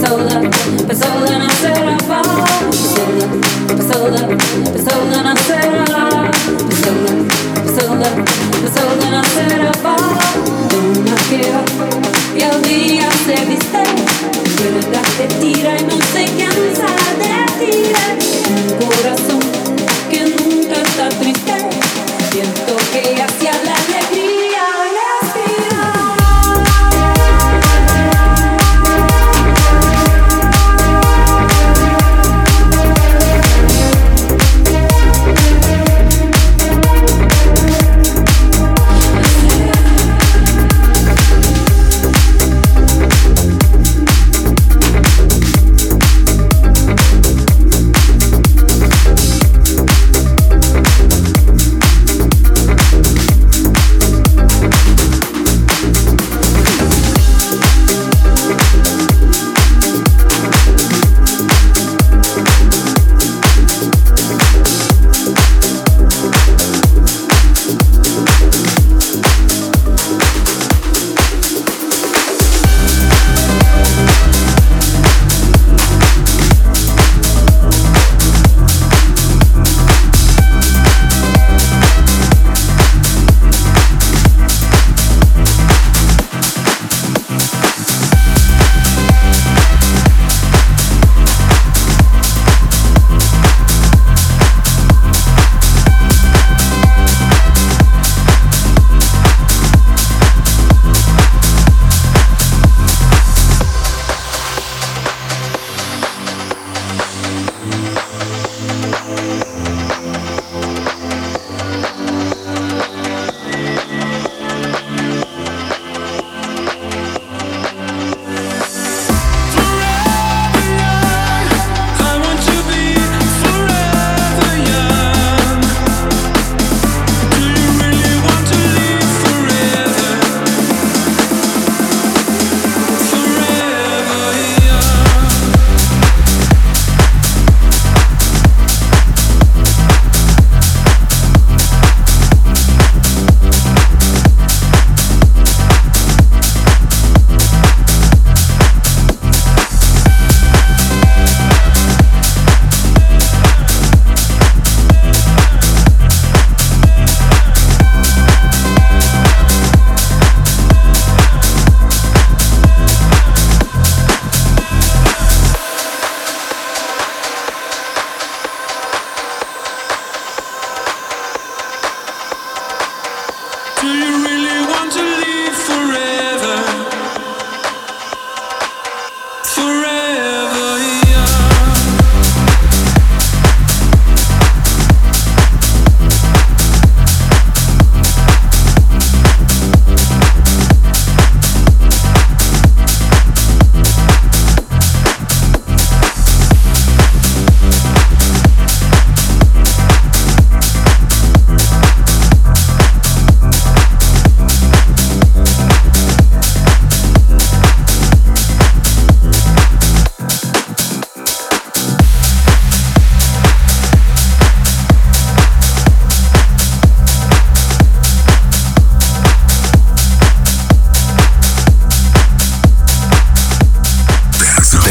Sola, sola nacerá.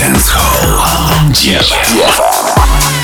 Dance Hall. DFM.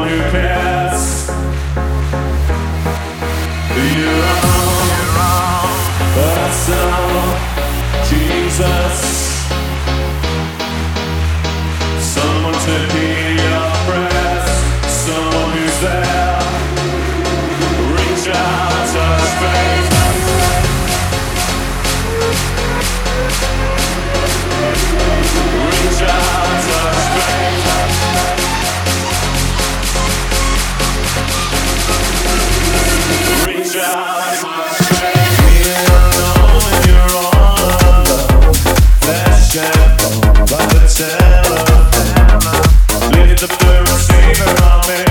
Someone who. tell, but the teller, leave the blue receiver on me.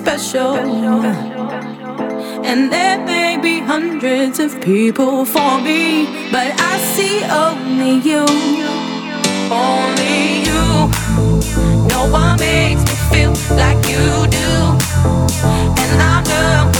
special. And there may be hundreds of people for me, but I see only you. Only you. No one makes me feel like you do. And I'm done.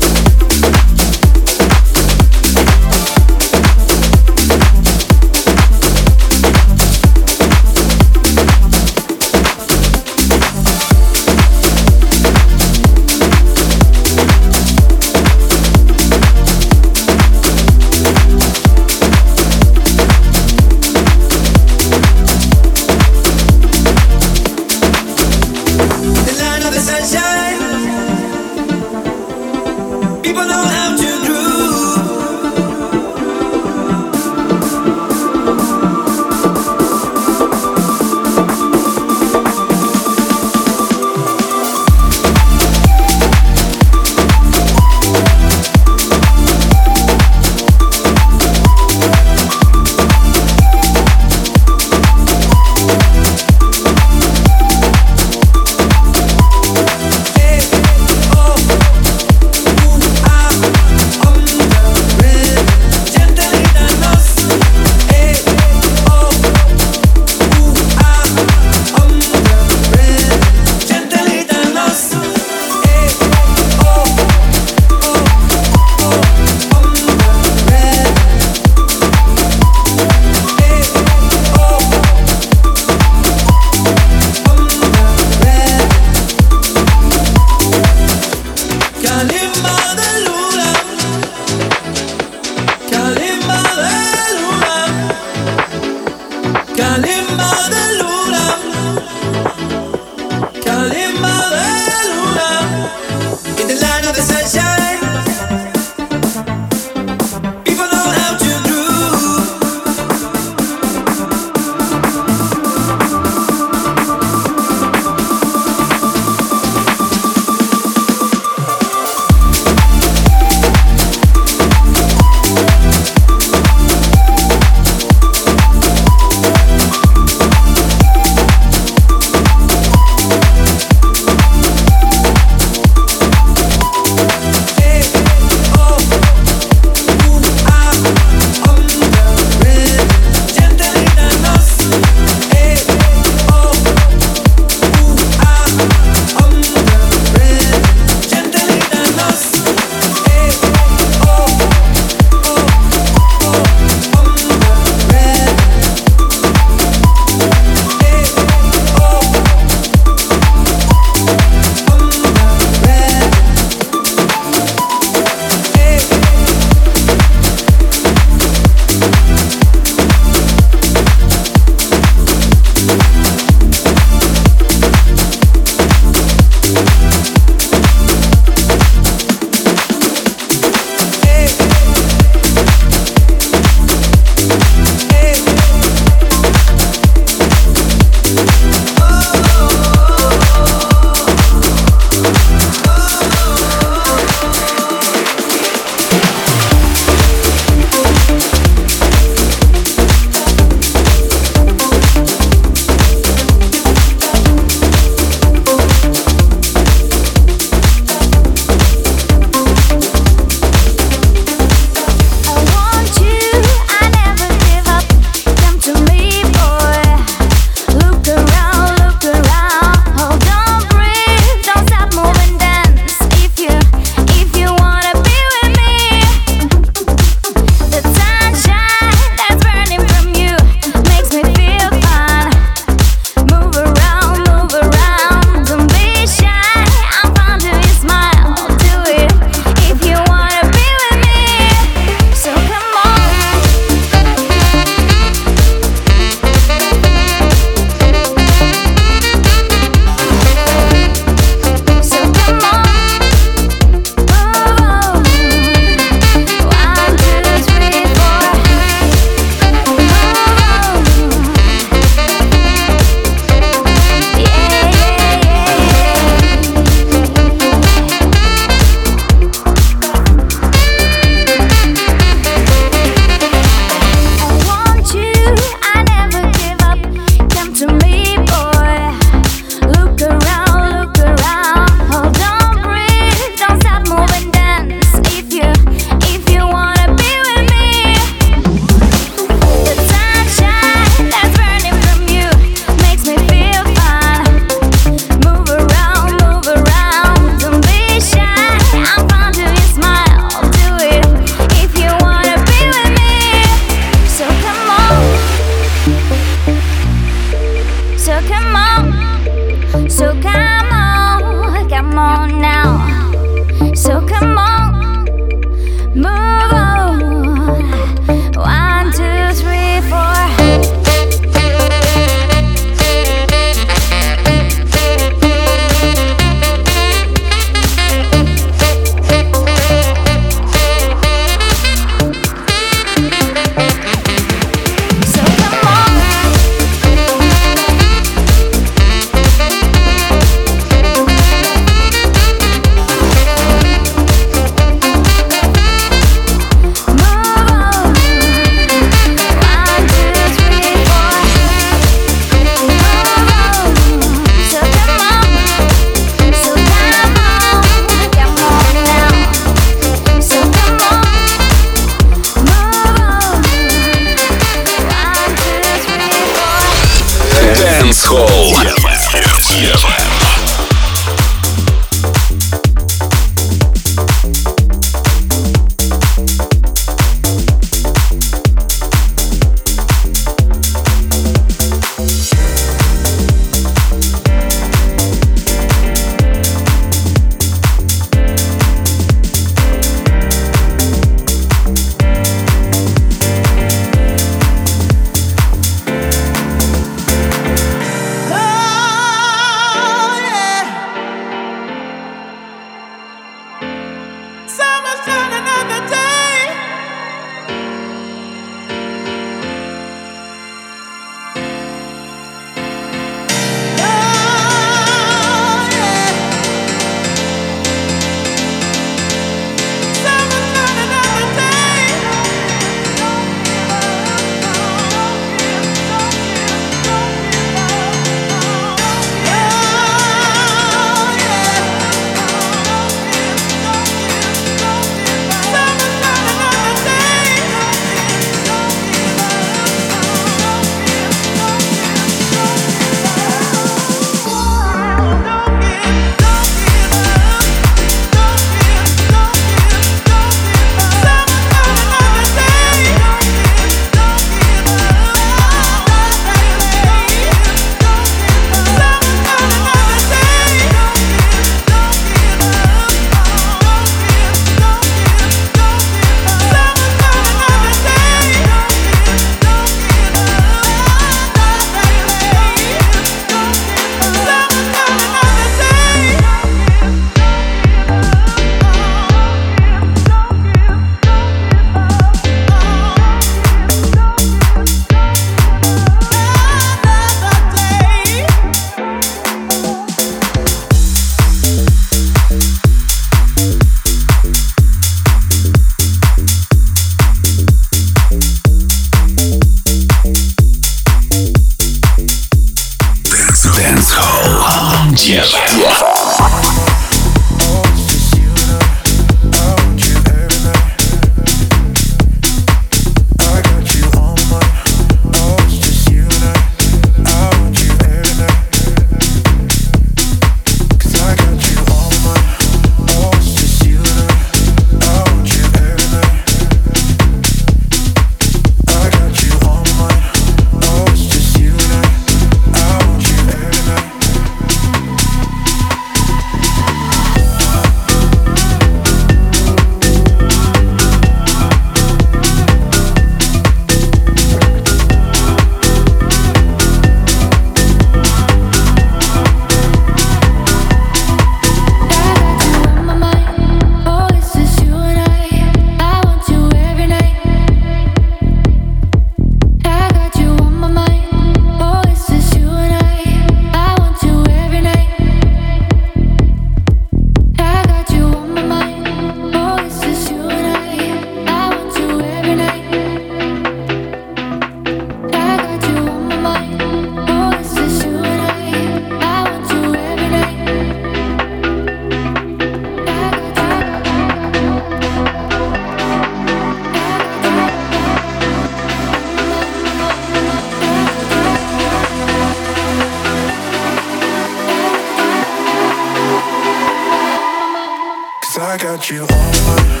I got you on my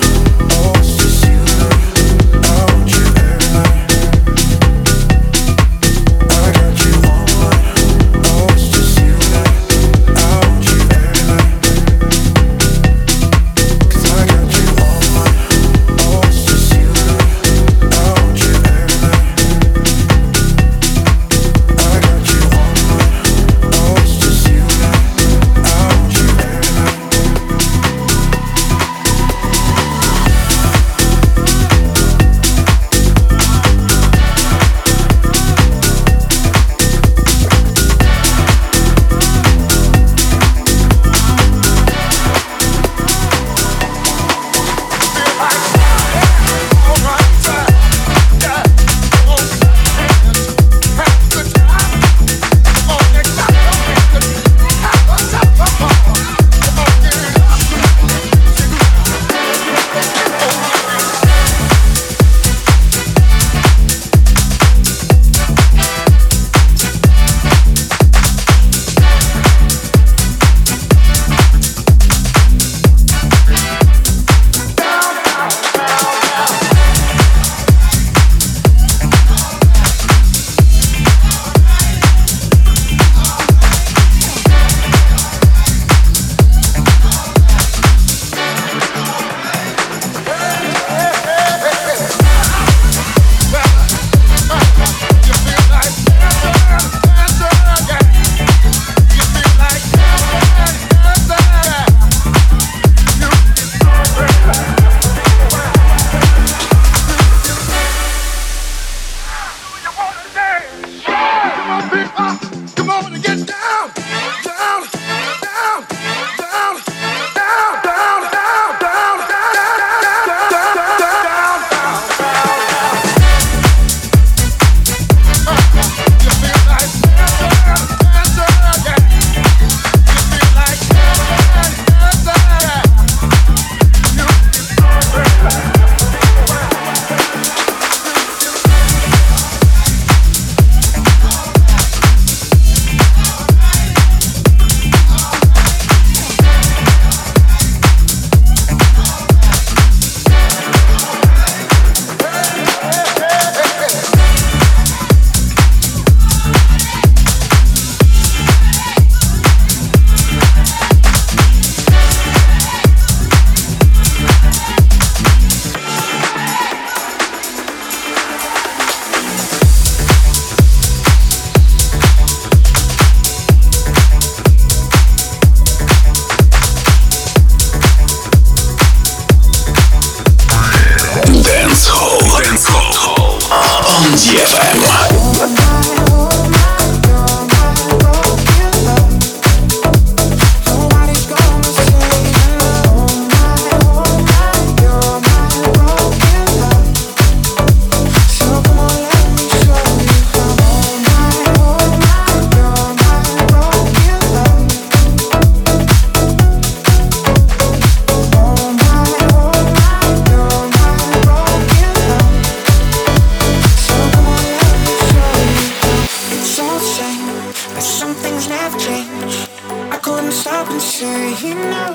won't stop and say no.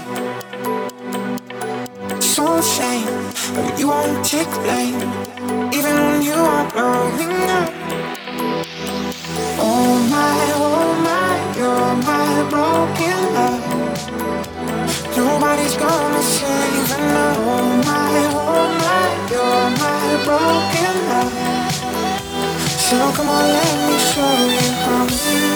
So shame, but you won't take blame, even when you are blowing up. Oh my, oh my, you're my broken love. Nobody's gonna save now. Oh my, oh my, you're my broken love. So come on, let me show you how.